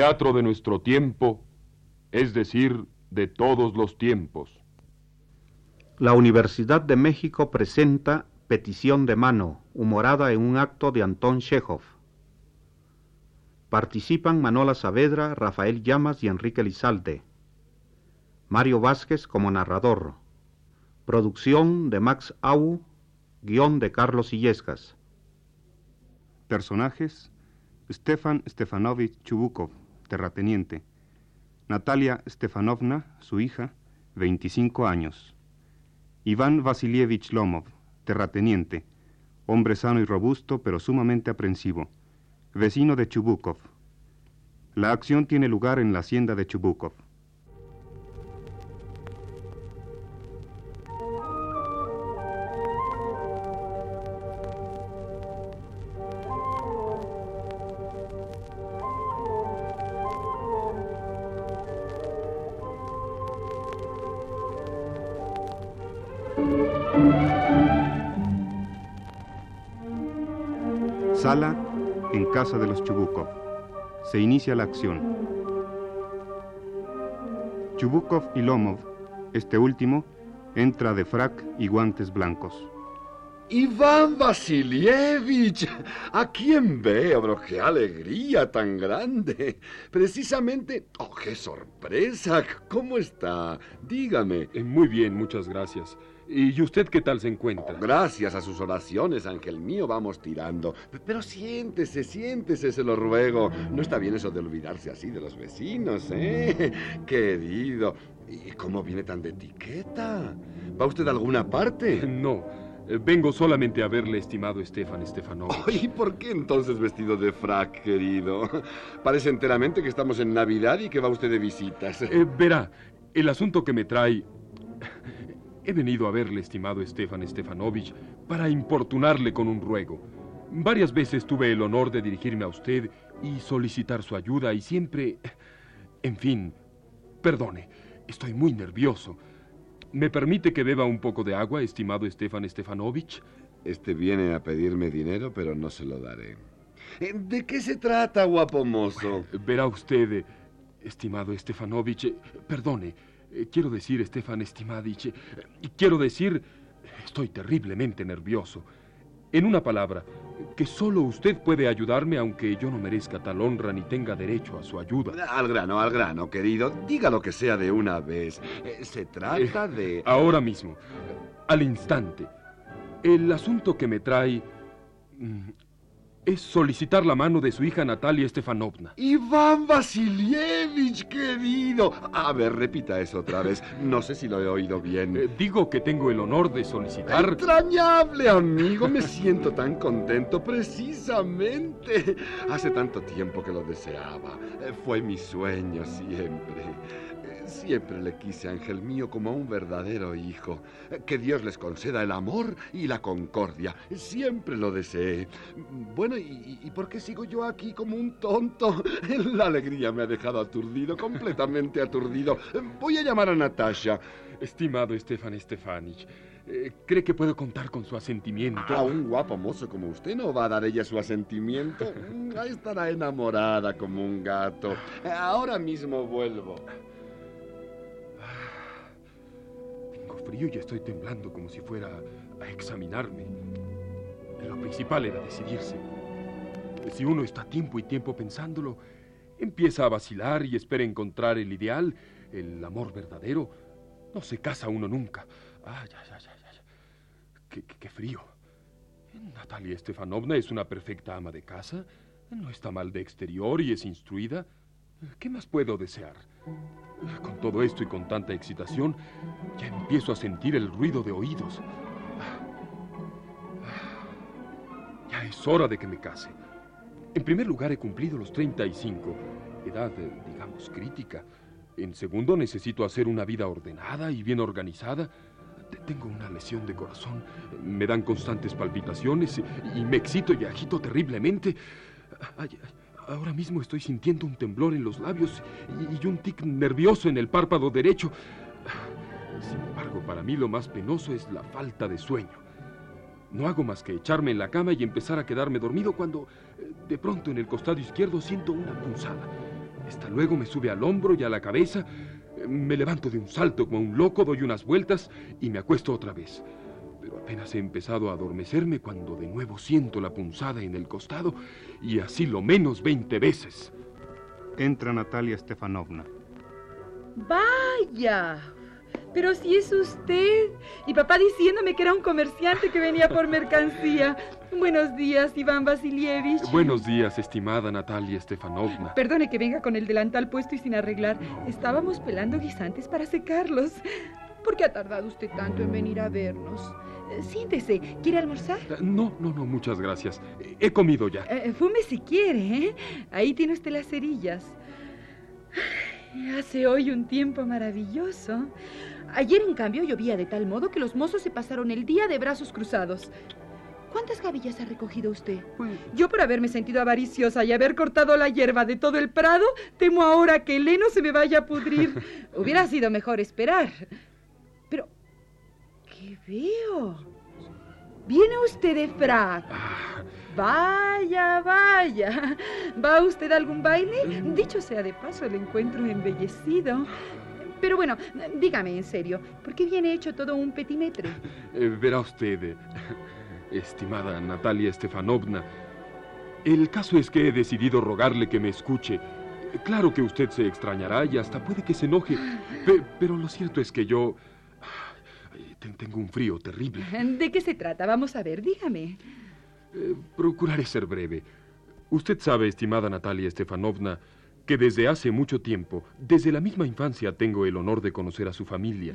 teatro de nuestro tiempo, es decir, de todos los tiempos. La Universidad de México presenta Petición de mano, humorada en un acto de Antón Chekhov. Participan Manola Saavedra, Rafael Llamas y Enrique Lizalde. Mario Vázquez como narrador. Producción de Max Au, guion de Carlos Illescas. Personajes: Stefan Stefanovich Chubukov, terrateniente. Natalia Stefanovna, su hija, 25 años. Iván Vasilievich Lomov, terrateniente, hombre sano y robusto, pero sumamente aprensivo, vecino de Chubukov. La acción tiene lugar en la hacienda de Chubukov. Sala en casa de los Chubukov. Se inicia la acción. Chubukov y Lomov, este último, entra de frac y guantes blancos. Iván Vasilievich, ¿a quién veo? Pero qué alegría tan grande. Precisamente, oh, qué sorpresa. ¿Cómo está? Dígame. Eh, muy bien, muchas gracias. ¿Y usted qué tal se encuentra? Oh, gracias a sus oraciones, ángel mío, vamos tirando. Pero siéntese, siéntese, se lo ruego. No está bien eso de olvidarse así de los vecinos, ¿eh? Querido. ¿Y cómo viene tan de etiqueta? ¿Va usted a alguna parte? No. Eh, vengo solamente a verle, estimado Stefan Stefanovich. ¿Y por qué entonces vestido de frac, querido? Parece enteramente que estamos en Navidad y que va usted de visitas. Eh, verá, el asunto que me trae He venido a verle, estimado Stefan Stefanovich, para importunarle con un ruego. Varias veces tuve el honor de dirigirme a usted y solicitar su ayuda y siempre... En fin, perdone, estoy muy nervioso. ¿Me permite que beba un poco de agua, estimado Stefan Stefanovich? Este viene a pedirme dinero, pero no se lo daré. ¿De qué se trata, guapo mozo? Verá usted, estimado Stefanovich, perdone, eh, quiero decir, Stefan Stimadich, eh, quiero decir, estoy terriblemente nervioso. En una palabra, que solo usted puede ayudarme aunque yo no merezca tal honra ni tenga derecho a su ayuda. Al grano, al grano, querido. Diga lo que sea de una vez. Eh, se trata de... Ahora mismo, al instante. El asunto que me trae mm, es solicitar la mano de su hija Natalia Stefanovna. Iván Vasilievich, querido. A ver, repita eso otra vez. No sé si lo he oído bien. Eh, digo que tengo el honor de solicitar... Entrañable, amigo. Me siento tan contento. Precisamente. Hace tanto tiempo que lo deseaba. Eh, fue mi sueño siempre. Siempre le quise, ángel mío, como a un verdadero hijo. Que Dios les conceda el amor y la concordia. Siempre lo deseé. Bueno, ¿y, por qué sigo yo aquí como un tonto? La alegría me ha dejado aturdido, completamente aturdido. Voy a llamar a Natasha. Estimado Stefan Stefanich, eh, ¿cree que puedo contar con su asentimiento? A un guapo mozo como usted no va a dar ella su asentimiento. Estará enamorada como un gato. Ahora mismo vuelvo. Frío y estoy temblando como si fuera a examinarme. Lo principal era decidirse. Si uno está tiempo y tiempo pensándolo, empieza a vacilar y espera encontrar el ideal, el amor verdadero. No se casa uno nunca. Ay, ay, ay, ay, Qué, qué, qué frío. Natalia Estefanovna es una perfecta ama de casa. No está mal de exterior y es instruida. ¿Qué más puedo desear? Con todo esto y con tanta excitación, ya empiezo a sentir el ruido de oídos. Ya es hora de que me case. En primer lugar, he cumplido los 35, edad, digamos, crítica. En segundo, necesito hacer una vida ordenada y bien organizada. Tengo una lesión de corazón, me dan constantes palpitaciones y me excito y agito terriblemente. Ay, Ahora mismo estoy sintiendo un temblor en los labios y, un tic nervioso en el párpado derecho. Sin embargo, para mí lo más penoso es la falta de sueño. No hago más que echarme en la cama y empezar a quedarme dormido cuando, eh, de pronto, en el costado izquierdo siento una punzada. Esta luego me sube al hombro y a la cabeza. Me levanto de un salto como un loco, doy unas vueltas y me acuesto otra vez. Pero apenas he empezado a adormecerme cuando de nuevo siento la punzada en el costado y así lo menos 20 veces. Entra Natalia Stefanovna. Vaya, pero si es usted. Y papá diciéndome que era un comerciante que venía por mercancía. Buenos días, Iván Vasilievich. Buenos días, estimada Natalia Stefanovna. Perdone que venga con el delantal puesto y sin arreglar. Estábamos pelando guisantes para secarlos. ¿Por qué ha tardado usted tanto en venir a vernos? Eh, Siéntese, ¿quiere almorzar? No, no, no, muchas gracias. He comido ya. Eh, fume si quiere, ¿eh? Ahí tiene usted las cerillas. Hace hoy un tiempo maravilloso. Ayer, en cambio, llovía de tal modo que los mozos se pasaron el día de brazos cruzados. ¿Cuántas gavillas ha recogido usted? Pues, Yo por haberme sentido avariciosa y haber cortado la hierba de todo el prado, temo ahora que el heno se me vaya a pudrir. Hubiera sido mejor esperar. Pero, ¿qué veo? Viene usted de ah, Vaya, vaya. ¿Va usted a algún baile? Dicho sea de paso, el encuentro embellecido. Pero bueno, dígame en serio, ¿por qué viene hecho todo un petimetre? eh, verá usted, eh, estimada Natalia Stefanovna, el caso es que he decidido rogarle que me escuche. Claro que usted se extrañará y hasta puede que se enoje, pe- pero lo cierto es que yo... Tengo un frío terrible. ¿De qué se trata? Vamos a ver, dígame. Eh, procuraré ser breve. Usted sabe, estimada Natalia Stefanovna, que desde hace mucho tiempo, desde la misma infancia, tengo el honor de conocer a su familia.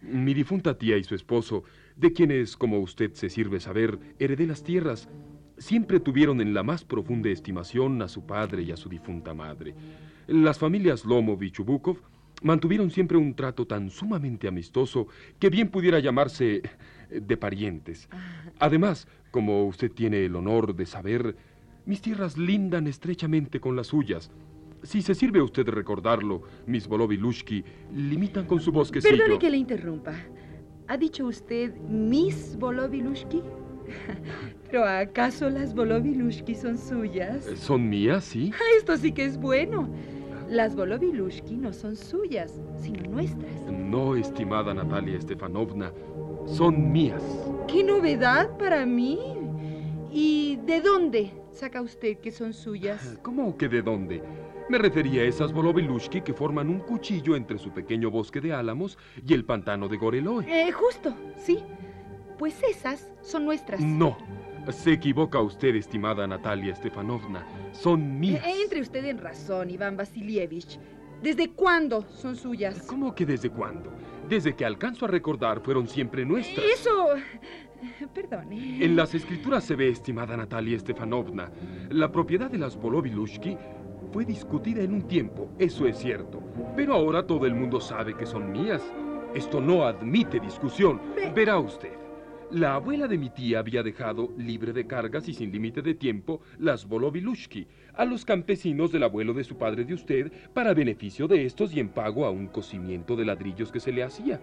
Mi difunta tía y su esposo, de quienes, como usted se sirve saber, heredé las tierras, siempre tuvieron en la más profunda estimación a su padre y a su difunta madre. Las familias Lomov y Chubukov mantuvieron siempre un trato tan sumamente amistoso que bien pudiera llamarse eh, de parientes. Además, como usted tiene el honor de saber, mis tierras lindan estrechamente con las suyas. Si se sirve a usted de recordarlo, mis Volovilushki limitan con su bosquecillo. Perdone que le interrumpa. ¿Ha dicho usted Miss Volovilushki? ¿Pero acaso las Volovilushki son suyas? Eh, ¿Son mías, sí? Ah, Esto sí que es bueno. Las Volovilushki no son suyas, sino nuestras. No, estimada Natalia Stefanovna, son mías. ¡Qué novedad para mí! ¿Y de dónde saca usted que son suyas? ¿Cómo que de dónde? Me refería a esas Volovilushki que forman un cuchillo entre su pequeño bosque de álamos y el pantano de Goreloe. Eh, justo, sí. Pues esas son nuestras. No, se equivoca usted, estimada Natalia Stefanovna. Son mías. Eh, entre usted en razón, Iván Vasilievich. ¿Desde cuándo son suyas? ¿Cómo que desde cuándo? Desde que alcanzo a recordar fueron siempre nuestras. Eso. Perdone. En las escrituras se ve, estimada Natalia Stefanovna, la propiedad de las Volovilushki fue discutida en un tiempo, eso es cierto. Pero ahora todo el mundo sabe que son mías. Esto no admite discusión. Ve- Verá usted. La abuela de mi tía había dejado, libre de cargas y sin límite de tiempo, las Volovilushki a los campesinos del abuelo de su padre de usted para beneficio de estos y en pago a un cocimiento de ladrillos que se le hacía.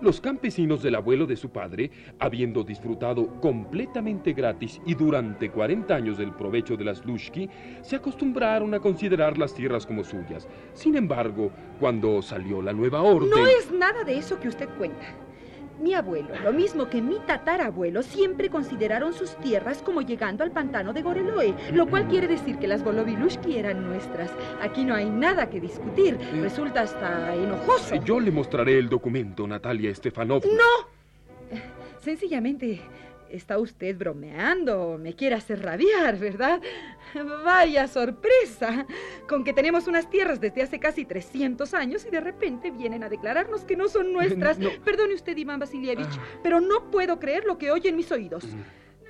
Los campesinos del abuelo de su padre, habiendo disfrutado completamente gratis y durante 40 años del provecho de las Lushki, se acostumbraron a considerar las tierras como suyas. Sin embargo, cuando salió la nueva orden... No es nada de eso que usted cuenta. Mi abuelo, lo mismo que mi tatarabuelo, siempre consideraron sus tierras como llegando al pantano de Goreloe, lo cual quiere decir que las Volovilushki eran nuestras. Aquí no hay nada que discutir. Resulta hasta enojoso. Yo le mostraré el documento, Natalia Stefanovna. ¡No! Sencillamente, está usted bromeando, me quiere hacer rabiar, ¿verdad? Vaya sorpresa, con que tenemos unas tierras desde hace casi 300 años y de repente vienen a declararnos que no son nuestras. No. Perdone usted, Iván Vasilievich, Ah. pero no puedo creer lo que oye en mis oídos.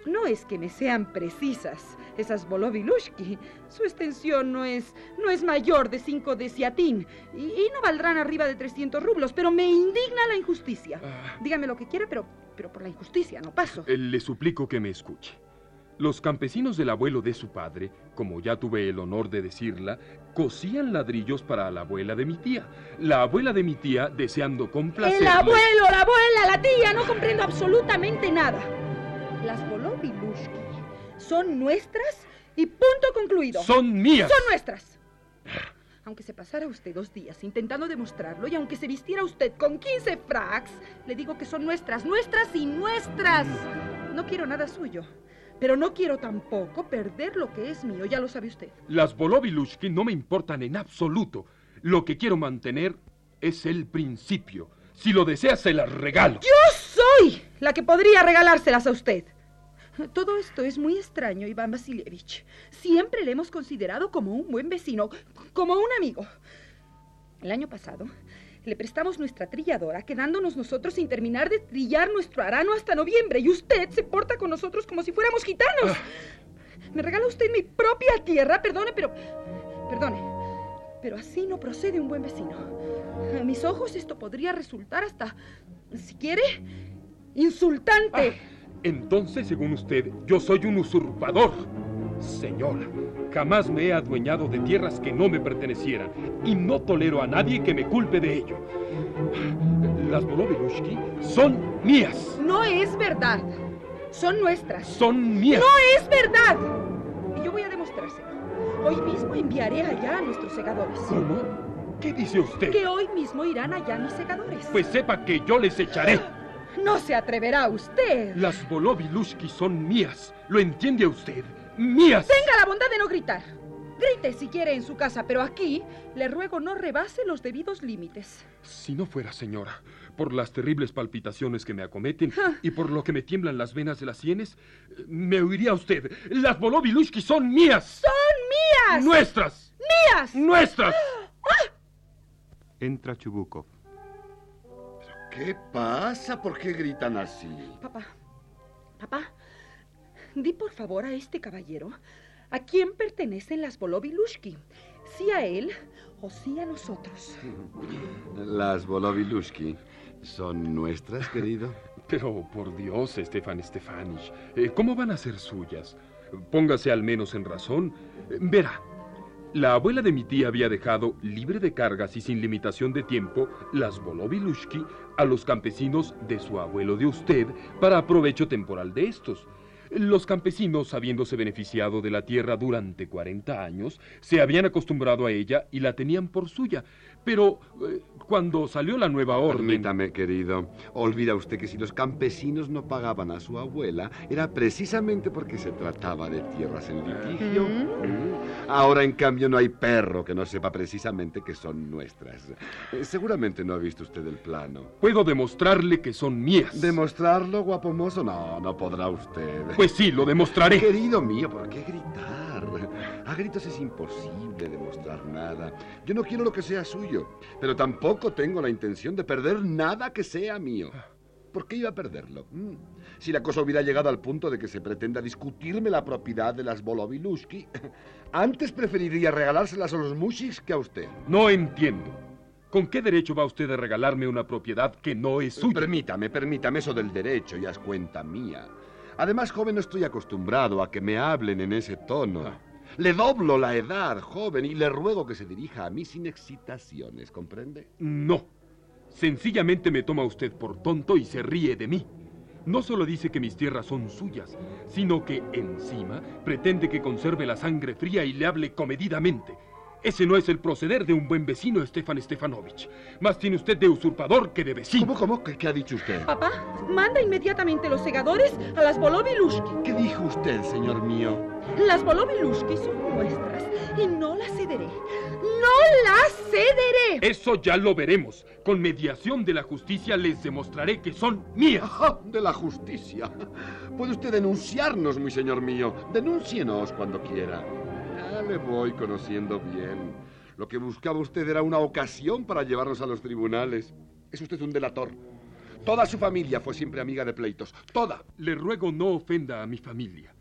No es que me sean precisas esas Volovilushki. Su extensión no es, no es mayor de 5 de ciatín y, y no valdrán arriba de 300 rublos, pero me indigna la injusticia. Ah. Dígame lo que quiera, pero, pero por la injusticia no paso. Eh, Le suplico que me escuche. Los campesinos del abuelo de su padre, como ya tuve el honor de decirla, cosían ladrillos para la abuela de mi tía. La abuela de mi tía, deseando El complacerle... abuelo, la abuela, la tía, no comprendo absolutamente nada. Las Volovilushki son nuestras y punto concluido. ¡Son mías! Son nuestras. Aunque se pasara usted dos días intentando demostrarlo y aunque se vistiera usted con 15 fracs, le digo que son nuestras, nuestras y nuestras. No quiero nada suyo. Pero no quiero tampoco perder lo que es mío, ya lo sabe usted. Las Bolovilushki no me importan en absoluto. Lo que quiero mantener es el principio. Si lo desea, se las regalo. Yo soy la que podría regalárselas a usted. Todo esto es muy extraño, Iván Vasilievich. Siempre le hemos considerado como un buen vecino, como un amigo. El año pasado le prestamos nuestra trilladora, quedándonos nosotros sin terminar de trillar nuestro arano hasta noviembre, y usted se porta con nosotros como si fuéramos gitanos. Ah. Me regala usted mi propia tierra, perdone, pero... Perdone, pero así no procede un buen vecino. A mis ojos esto podría resultar hasta, si quiere, insultante. Ah, entonces, según usted, yo soy un usurpador. Señora, jamás me he adueñado de tierras que no me pertenecieran y no tolero a nadie que me culpe de ello. Las Bolovilushki son mías. No es verdad. Son nuestras. Son mías. No es verdad. Y yo voy a demostrárselo. Hoy mismo enviaré allá a nuestros segadores. ¿Cómo? ¿Qué dice usted? Que hoy mismo irán allá mis segadores. Pues sepa que yo les echaré. No se atreverá usted. Las Bolovilushki son mías. ¿Lo entiende usted? ¡Mías! Tenga la bondad de no gritar. Grite si quiere en su casa, pero aquí le ruego no rebase los debidos límites. Si no fuera, señora, por las terribles palpitaciones que me acometen Ah. y por lo que me tiemblan las venas de las sienes, me oiría usted. Las Bolovilushki son mías. ¡Son mías! ¡Nuestras! ¡Mías! ¡Nuestras! Entra Chubukov. ¿Qué pasa? ¿Por qué gritan así? Papá, papá, di por favor a este caballero a quién pertenecen las Bolovilushki. Si a él o si a nosotros. Las Bolovilushki son nuestras, querido. Pero por Dios, Stefan Stefanich, eh, ¿cómo van a ser suyas? Póngase al menos en razón. Verá, la abuela de mi tía había dejado libre de cargas y sin limitación de tiempo las Bolovilushki a los campesinos de su abuelo de usted para provecho temporal de estos. Los campesinos, habiéndose beneficiado de la tierra durante 40 años, se habían acostumbrado a ella y la tenían por suya. Pero eh, cuando salió la nueva orden... Permítame, querido. Olvida usted que si los campesinos no pagaban a su abuela, era precisamente porque se trataba de tierras en litigio. Mm. Ahora, en cambio, no hay perro que no sepa precisamente que son nuestras. Eh, Seguramente no ha visto usted el plano. Puedo demostrarle que son mías. ¿Demostrarlo, guapo mozo? No, no podrá usted. Pues sí, lo demostraré. Querido mío, ¿por qué gritar? A gritos es imposible demostrar nada. Yo no quiero lo que sea suyo, pero tampoco tengo la intención de perder nada que sea mío. ¿Por qué iba a perderlo? Mm. Si la cosa hubiera llegado al punto de que se pretenda discutirme la propiedad de las Bolovilushki, antes preferiría regalárselas a los Mushiks que a usted. No entiendo. ¿Con qué derecho va usted a regalarme una propiedad que no es suya? Permítame, permítame, eso del derecho ya es cuenta mía. Además, joven, no estoy acostumbrado a que me hablen en ese tono. Ah. Le doblo la edad, joven, y le ruego que se dirija a mí sin excitaciones, ¿comprende? No. Sencillamente me toma usted por tonto y se ríe de mí. No solo dice que mis tierras son suyas, sino que encima pretende que conserve la sangre fría y le hable comedidamente. Ese no es el proceder de un buen vecino, Stefan Stefanovich. Más tiene usted de usurpador que de vecino. ¿Cómo, cómo? ¿Qué, qué ha dicho usted? Papá, manda inmediatamente los segadores a las Bolovilushki. ¿Qué dijo usted, señor mío? Las Bolovilushki son nuestras y no las cederé. ¡No las cederé! Eso ya lo veremos. Con mediación de la justicia les demostraré que son mías. Ajá, de la justicia. Puede usted denunciarnos, mi señor mío. Denúncienos cuando quiera. Le voy conociendo bien. Lo que buscaba usted era una ocasión para llevarnos a los tribunales. Es usted un delator. Toda su familia fue siempre amiga de pleitos. Toda. Le ruego no ofenda a mi familia.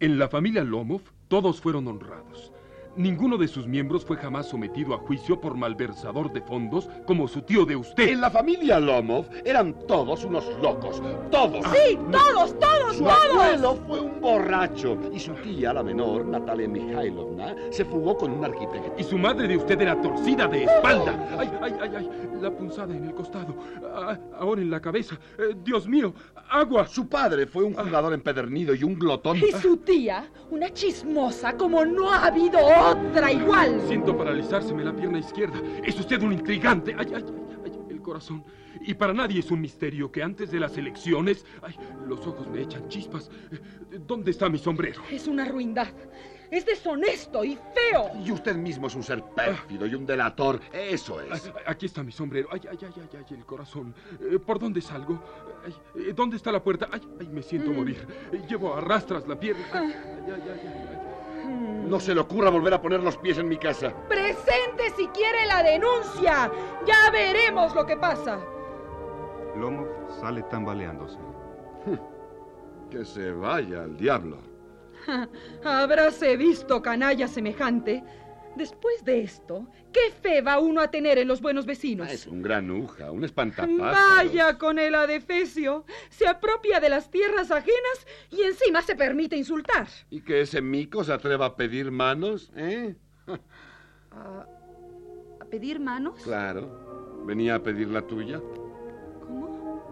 En la familia Lomov todos fueron honrados. Ninguno de sus miembros fue jamás sometido a juicio por malversador de fondos como su tío de usted. En la familia Lomov eran todos unos locos. Todos. Sí, todos, todos, Su todos. abuelo fue un borracho y su tía, la menor, Natalia Mikhailovna, se fugó con un arquitecto. Y su madre de usted era torcida de espalda. ¡Ay, ay, ay, ay! La punzada en el costado. Ah, ahora en la cabeza. Eh, Dios mío, agua. Su padre fue un jugador empedernido y un glotón. Y su tía, una chismosa como no ha habido otra igual. Siento paralizárseme la pierna izquierda. Es usted un intrigante. Ay, ay, ay, ay, el corazón. Y para nadie es un misterio que antes de las elecciones... Ay, los ojos me echan chispas. ¿Dónde está mi sombrero? Es una ruindad. Es deshonesto y feo. Y usted mismo es un ser pérfido y un delator. Eso es. Aquí está mi sombrero. Ay, ay, ay, ay, ay, el corazón. Eh, ¿Por dónde salgo? Ay, eh, ¿Dónde está la puerta? Ay, ay, me siento Mm. morir. Eh, Llevo a rastras la pierna. Ay, ay, ay, ay, ay. No se le ocurra volver a poner los pies en mi casa. Presente si quiere la denuncia. Ya veremos lo que pasa. Lomov sale tambaleándose. Que se vaya al diablo. Habráse visto canalla semejante. Después de esto, ¿qué fe va uno a tener en los buenos vecinos? Ah, Es un gran uja, un espantapájaros. Vaya con el adefesio. Se apropia de las tierras ajenas y encima se permite insultar. ¿Y que ese mico se atreva a pedir manos? ¿Eh? ¿A, a pedir manos? Claro. Venía a pedir la tuya. ¿Cómo?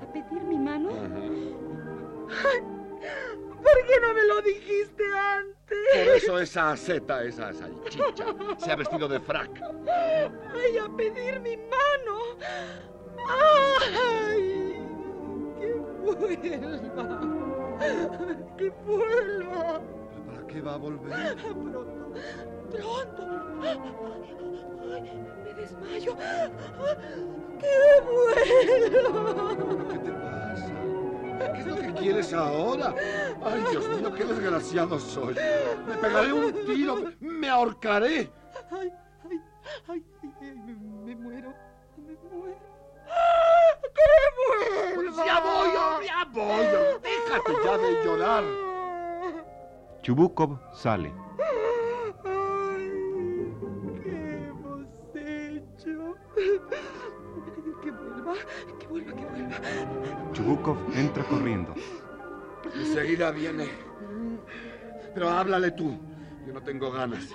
¿A, a pedir mi mano? Ajá. ¿Por qué no me lo dijiste antes? Por eso esa seta, esa salchicha, se ha vestido de frac. ¡Ay, a pedir mi mano! ¡Ay! ¡Que vuelva! ¡Que vuelva! ¿Para qué va a volver? ¡Pronto! ¡Pronto! ¡Ay, me desmayo! ¡Que vuelva! ¿Qué te pasa? ¿Qué es lo que quieres ahora? Ay, Dios mío, qué desgraciado soy. Me pegaré un tiro, me ahorcaré. ¡Ay, ay, ay! ay, ay, me, me muero! ¡Me muero! ¡Que vuelva! Ya voy, oh, ya voy. oh, Déjate ya de llorar. Chubukov sale. Vuelva, que vuelva, que vuelva. Chubukov entra corriendo. Enseguida viene. Pero háblale tú. Yo no tengo ganas.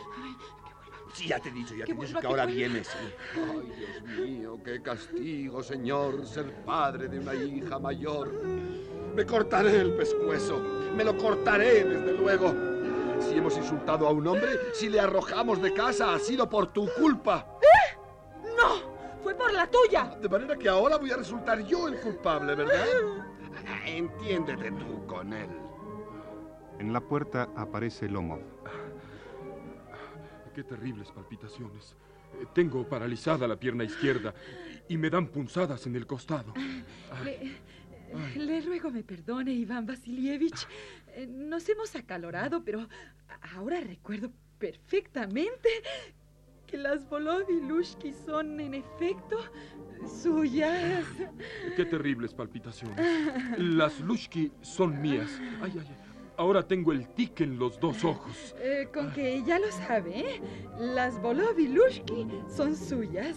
Sí, ya te he dicho, ya te he dicho que ahora vienes. Ay, Dios mío, qué castigo, señor, ser padre de una hija mayor. Me cortaré el pescuezo. Me lo cortaré, desde luego. Si hemos insultado a un hombre, si le arrojamos de casa, ha sido por tu culpa. ¡No! ¡Fue por la tuya! De manera que ahora voy a resultar yo el culpable, ¿verdad? Entiéndete tú con él. En la puerta aparece Lomov. Qué terribles palpitaciones. Eh, Tengo paralizada la pierna izquierda y me dan punzadas en el costado. Ay, Le, le ruego me perdone, Iván Vasilievich. Eh, Nos hemos acalorado, pero ahora recuerdo perfectamente que las Volovilushki son, en efecto, suyas. qué terribles palpitaciones. Las Lushki son mías. Ay, ay, ay. Ahora tengo el tic en los dos ojos. Eh, con que ya lo sabe, ¿eh? las Volovilushki son suyas.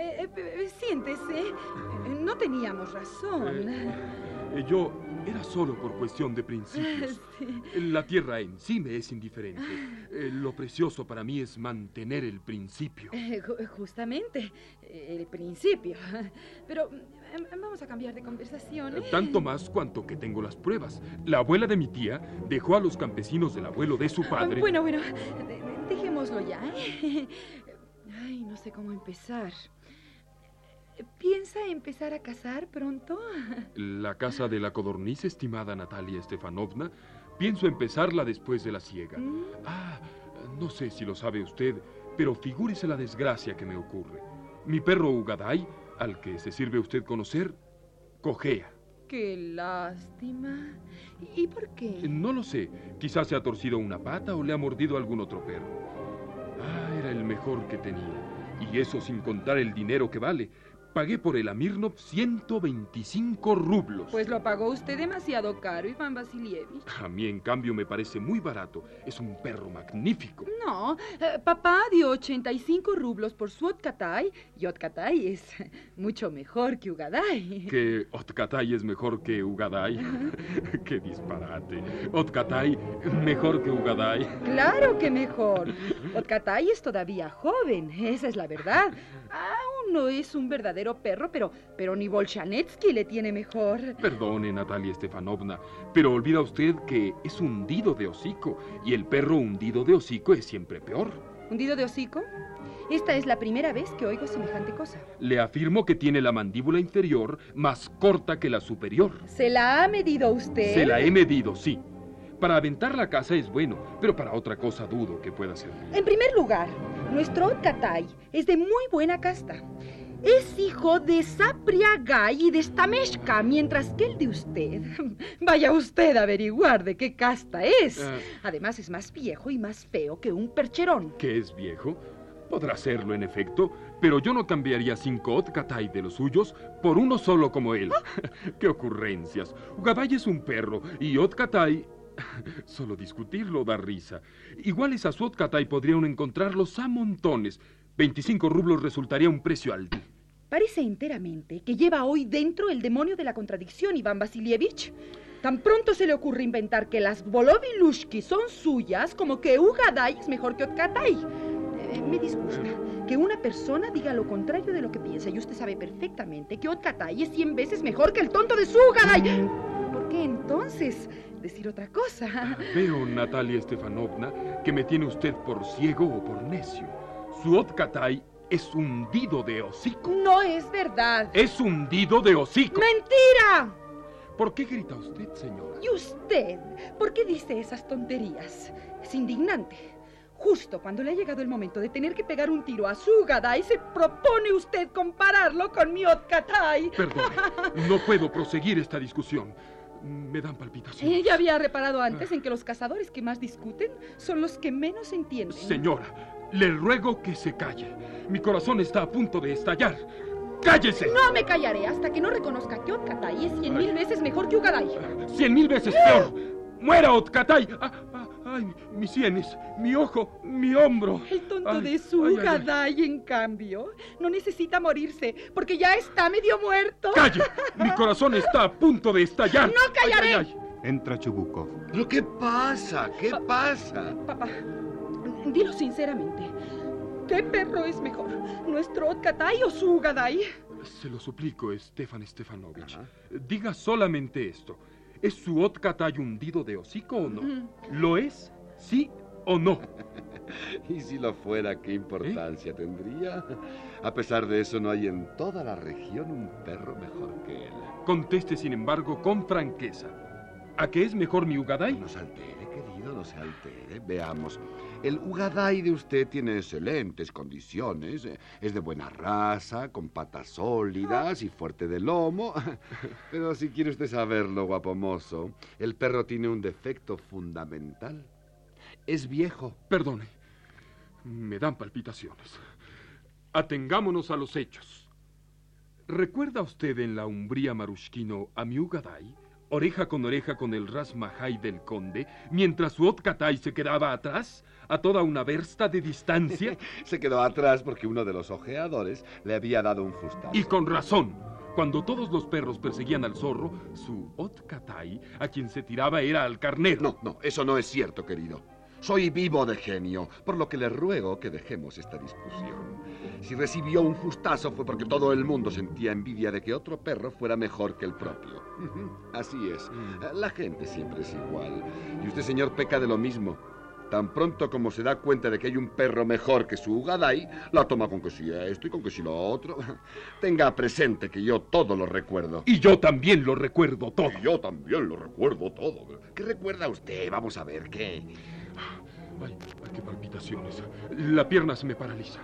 Eh, eh, eh, siéntese. Eh, No teníamos razón. Eh, yo era solo por cuestión de principios. Sí. La tierra en sí me es indiferente. Eh, Lo precioso para mí es mantener el principio. Eh, ju- justamente, eh, el principio. Pero eh, vamos a cambiar de conversación. ¿eh? Tanto más cuanto que tengo las pruebas. La abuela de mi tía dejó a los campesinos del abuelo de su padre. Bueno, bueno, de- de- dejémoslo ya. ¿eh? Ay, no sé cómo empezar. ¿Piensa empezar a casar pronto? La casa de la codorniz, estimada Natalia Estefanovna, pienso empezarla después de la siega. Mm, Ah, no sé si lo sabe usted, pero figúrese la desgracia que me ocurre. Mi perro Ugaday, al que se sirve usted conocer, cojea. Qué lástima. ¿Y por qué? No lo sé, quizás se ha torcido una pata o le ha mordido algún otro perro. Ah, era el mejor que tenía. Y eso sin contar el dinero que vale. Pagué por el Amirnov 125 rublos. Pues lo pagó usted demasiado caro, Iván Vasilievich. A mí, en cambio, me parece muy barato. Es un perro magnífico. No, eh, papá dio 85 rublos por su Otkatay y Otkatay es mucho mejor que Ugaday. Que Otkatay es mejor que Ugaday. ¡Qué disparate! Otkatay mejor que Ugaday. Claro que mejor. Otkatay es todavía joven, esa es la verdad. Aún no es un verdadero perro, pero, pero ni Bolshanetsky le tiene mejor. Perdone, Natalia Stefanovna, pero olvida usted que es hundido de hocico y el perro hundido de hocico es siempre peor. ¿Hundido de hocico? Esta es la primera vez que oigo semejante cosa. Le afirmo que tiene la mandíbula inferior más corta que la superior. ¿Se la ha medido usted? Se la he medido, sí. Para aventar la casa es bueno, pero para otra cosa dudo que pueda ser. En primer lugar, nuestro Otkatay es de muy buena casta. Es hijo de Sapriagay y de Stameshka, mientras que el de usted. Vaya usted a averiguar de qué casta es. Ah. Además, es más viejo y más feo que un percherón. ¿Que es viejo? Podrá serlo, en efecto, pero yo no cambiaría cinco Otkatay de los suyos por uno solo como él. ¡Qué ocurrencias! Ugaday es un perro y Otkatay... Solo discutirlo da risa. Iguales a su Otkatay podría uno encontrarlos a montones. 25 rublos resultaría un precio alto. Parece enteramente que lleva hoy dentro el demonio de la contradicción, Iván Vasilievich. Tan pronto se le ocurre inventar que las Volovilushki son suyas como que Ugaday es mejor que Otkatay. Eh, me disgusta que una persona diga lo contrario de lo que piensa y usted sabe perfectamente que Otkatay es cien veces mejor que el tonto de su Ugaday. ¿Por qué entonces decir otra cosa? Veo, Natalia Stefanovna, que me tiene usted por ciego o por necio. Su Otkatay es hundido de hocico. No es verdad. Es hundido de hocico. ¡Mentira! ¿Por qué grita usted, señora? ¿Y usted? ¿Por qué dice esas tonterías? Es indignante. Justo cuando le ha llegado el momento de tener que pegar un tiro a su Gaday, se propone usted compararlo con mi Otkatay. Perdone, no puedo proseguir esta discusión. Me dan palpitaciones. Ella había reparado antes en que los cazadores que más discuten son los que menos entienden. Señora, le ruego que se calle. Mi corazón está a punto de estallar. ¡Cállese! No me callaré hasta que no reconozca que Otkatay es cien mil veces mejor que Ugaday. ¡Cien mil veces peor! ¡Muera, Otkatay! ¡Ay, mis sienes! ¡Mi ojo! ¡Mi hombro! El tonto Ay, de su. Ugaday, en cambio, no necesita morirse porque ya está medio muerto. ¡Calle! Mi corazón está a punto de estallar. ¡No callaré! Ay, ay, ay. Entra Chubukov. ¿Pero qué pasa? ¿Qué pasa? Papá, dilo sinceramente. ¿Qué perro es mejor? ¿Nuestro Otkatay o su Ugaday? Se lo suplico, Stefan Stefanovich. Ajá. Diga solamente esto. ¿Es su Otkatay hundido de hocico o no? ¿Lo es? ¿Sí o no? Y si lo fuera, ¿qué importancia tendría? A pesar de eso, no hay en toda la región un perro mejor que él. Conteste, sin embargo, con franqueza. ¿A qué es mejor mi Ugaday? No se altere, querido, no se altere. Veamos. El Ugaday de usted tiene excelentes condiciones. Es de buena raza, con patas sólidas y fuerte de lomo. Pero si quiere usted saberlo, guapo mozo, el perro tiene un defecto fundamental. Es viejo. Perdone. Me dan palpitaciones. Atengámonos a los hechos. ¿Recuerda usted en la Umbría Marushkino a mi Ugaday? Oreja con oreja con el Ras Mahai del conde, mientras su Otkatay se quedaba atrás, a toda una versta de distancia, Se quedó atrás porque uno de los ojeadores le había dado un fustazo. y con razón. Cuando todos los perros perseguían al zorro, su Otkatay, a quien se tiraba era al carnero. No, no, eso no es cierto, querido. Soy vivo de genio, por lo que le ruego que dejemos esta discusión. Si recibió un fustazo fue porque todo el mundo sentía envidia de que otro perro fuera mejor que el propio. Así es. La gente siempre es igual. Y usted, señor, peca de lo mismo. Tan pronto como se da cuenta de que hay un perro mejor que su Ugaday, la toma con que si esto y con que si lo otro. Tenga presente que yo todo lo recuerdo. Y yo también lo recuerdo todo. Y yo también lo recuerdo todo. ¿Qué recuerda usted? Vamos a ver qué. Ay, ay, qué palpitaciones. La pierna se me paraliza.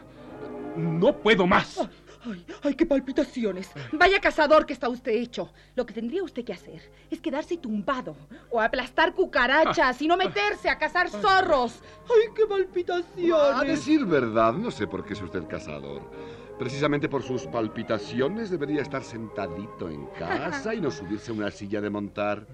No puedo más. Ay, ay, qué palpitaciones. Vaya cazador que está usted hecho. Lo que tendría usted que hacer es quedarse tumbado o aplastar cucarachas y no meterse a cazar zorros. Ay, qué A palpitaciones. decir verdad, no sé por qué es usted cazador. Precisamente por sus palpitaciones debería estar sentadito en casa y no subirse a una silla de montar.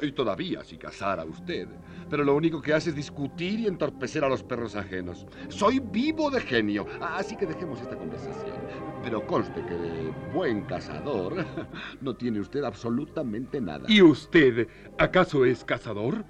Y todavía si cazara usted. Pero lo único que hace es discutir y entorpecer a los perros ajenos. Soy vivo de genio, así que dejemos esta conversación. Pero conste que de buen cazador no tiene usted absolutamente nada. ¿Y usted, acaso es cazador?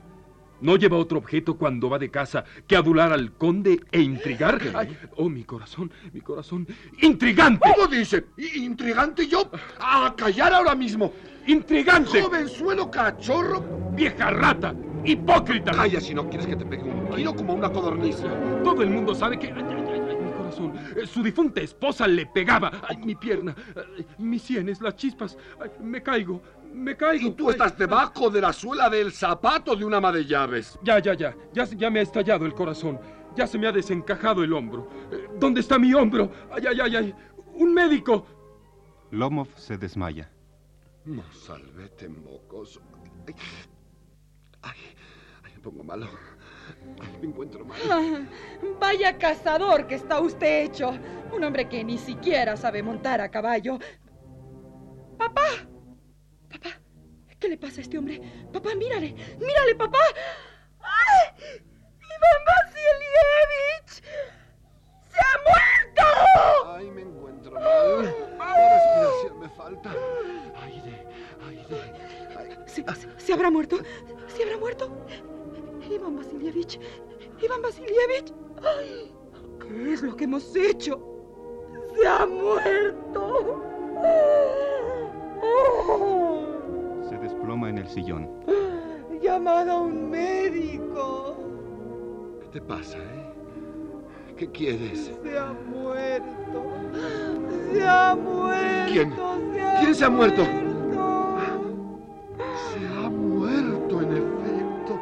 ¿No lleva otro objeto cuando va de casa que adular al conde e intrigar? Ay, oh, mi corazón, mi corazón. ¡Intrigante! ¿Cómo dice? ¿Intrigante yo? ¡A callar ahora mismo! ¡Intrigante! ¡Jovenzuelo cachorro! ¡Vieja rata! ¡Hipócrita! Calla si no quieres que te pegue un tiro como una codorniz. Todo el mundo sabe que... Ay, ay, ay, mi corazón. Eh, Su difunta esposa le pegaba. Ay, mi pierna, ay, mis sienes, las chispas. Ay, me caigo, me caigo. Y tú estás debajo de la suela del zapato de una ama de llaves. Ya, ya, ya. Ya, me ha estallado el corazón. Ya se me ha desencajado el hombro. Eh, ¿Dónde está mi hombro? Ay, ay, ay, ay. ¡Un médico! Lomov se desmaya. No, salvete, mocoso. Ay, ay, ay, me pongo malo. Ay, me encuentro mal. Ah, vaya cazador que está usted hecho. Un hombre que ni siquiera sabe montar a caballo. Papá. ¿Qué le pasa a este hombre? Papá, mírale. Mírale, papá. ¡Ay! ¡Iván Vasilievich! ¡Se ha muerto! Ay, me encuentro mal. La respiración me falta. Aire, aire. Ay, ¿Se, habrá muerto? ¿Se habrá muerto? Iván Vasilievich. Iván Vasilievich. Ay, ¿Qué es lo que hemos hecho? Se ha muerto. Oh, el sillón. llamad a un médico. ¿Qué te pasa, eh? ¿Qué quieres? Se ha muerto. Se ha muerto. ¿Quién? Se ¿Quién se ha muerto? muerto. Se ha muerto, en efecto.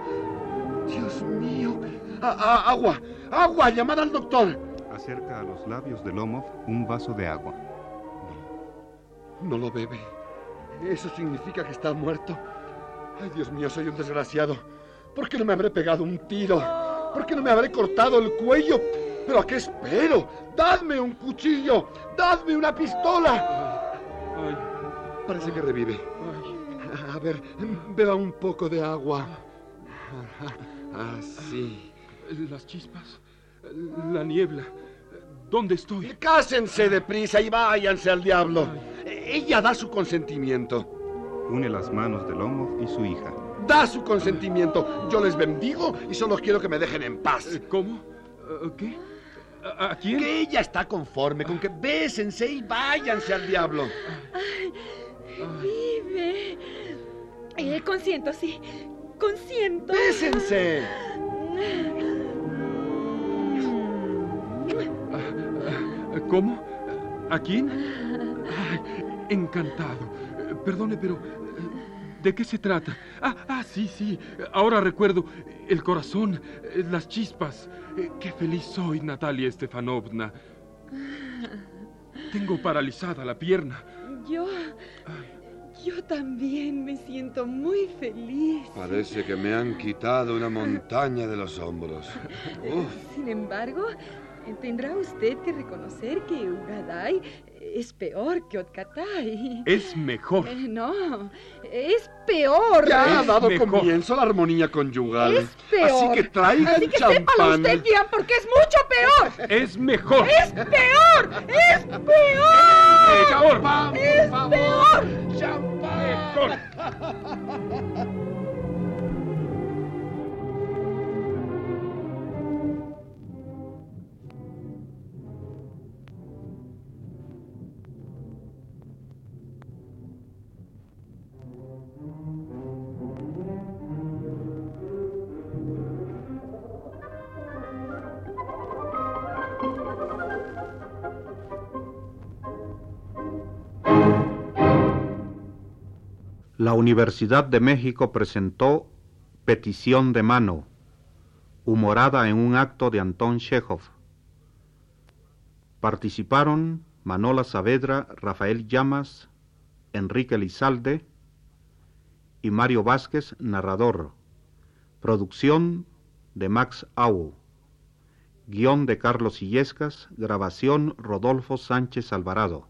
Dios mío. A- a- agua, agua, llamad al doctor. Acerca a los labios de Lomov un vaso de agua. No lo bebe. Eso significa que está muerto. Ay, Dios mío, soy un desgraciado. ¿Por qué no me habré pegado un tiro? ¿Por qué no me habré cortado el cuello? ¿Pero a qué espero? ¡Dadme un cuchillo! ¡Dadme una pistola! Ay, Parece que revive. A ver, beba un poco de agua. Así. Las chispas. La niebla. ¿Dónde estoy? Cásense deprisa y váyanse al diablo. Ella da su consentimiento. Une las manos de Lomov y su hija. Da su consentimiento. Yo les bendigo y solo quiero que me dejen en paz. Eh, ¿Cómo? Eh, ¿Qué? ¿A, quién? Que ella está conforme con que bésense y váyanse al diablo. Vive. Eh, consiento, sí. Consiento. ¡Bésense! Eh, ¿Cómo? ¿A quién? Ay, encantado. Perdone, pero eh, ¿de qué se trata? Ah, ah, sí, sí. Ahora recuerdo el corazón, eh, las chispas. Eh, Qué feliz soy, Natalia Estefanovna. Tengo paralizada la pierna. Yo. Yo también me siento muy feliz. Parece que me han quitado una montaña de los hombros. Uf. Sin embargo, tendrá usted que reconocer que Ugaday es peor que Otcatay. Es mejor. Eh, no, es peor. Ya ha Es dado mejor. comienzo la armonía conyugal. Es peor. Así que traigan Así que sépalo champán. usted bien, porque es mucho peor. Es mejor. ¡Es peor! ¡Es peor! Mejor. ¡Es peor! Mejor. La Universidad de México presentó Petición de mano, humorada en un acto de Antón Chekhov. Participaron Manola Saavedra, Rafael Llamas, Enrique Lizalde y Mario Vázquez, narrador. Producción de Max Au. Guión de Carlos Illescas, grabación Rodolfo Sánchez Alvarado.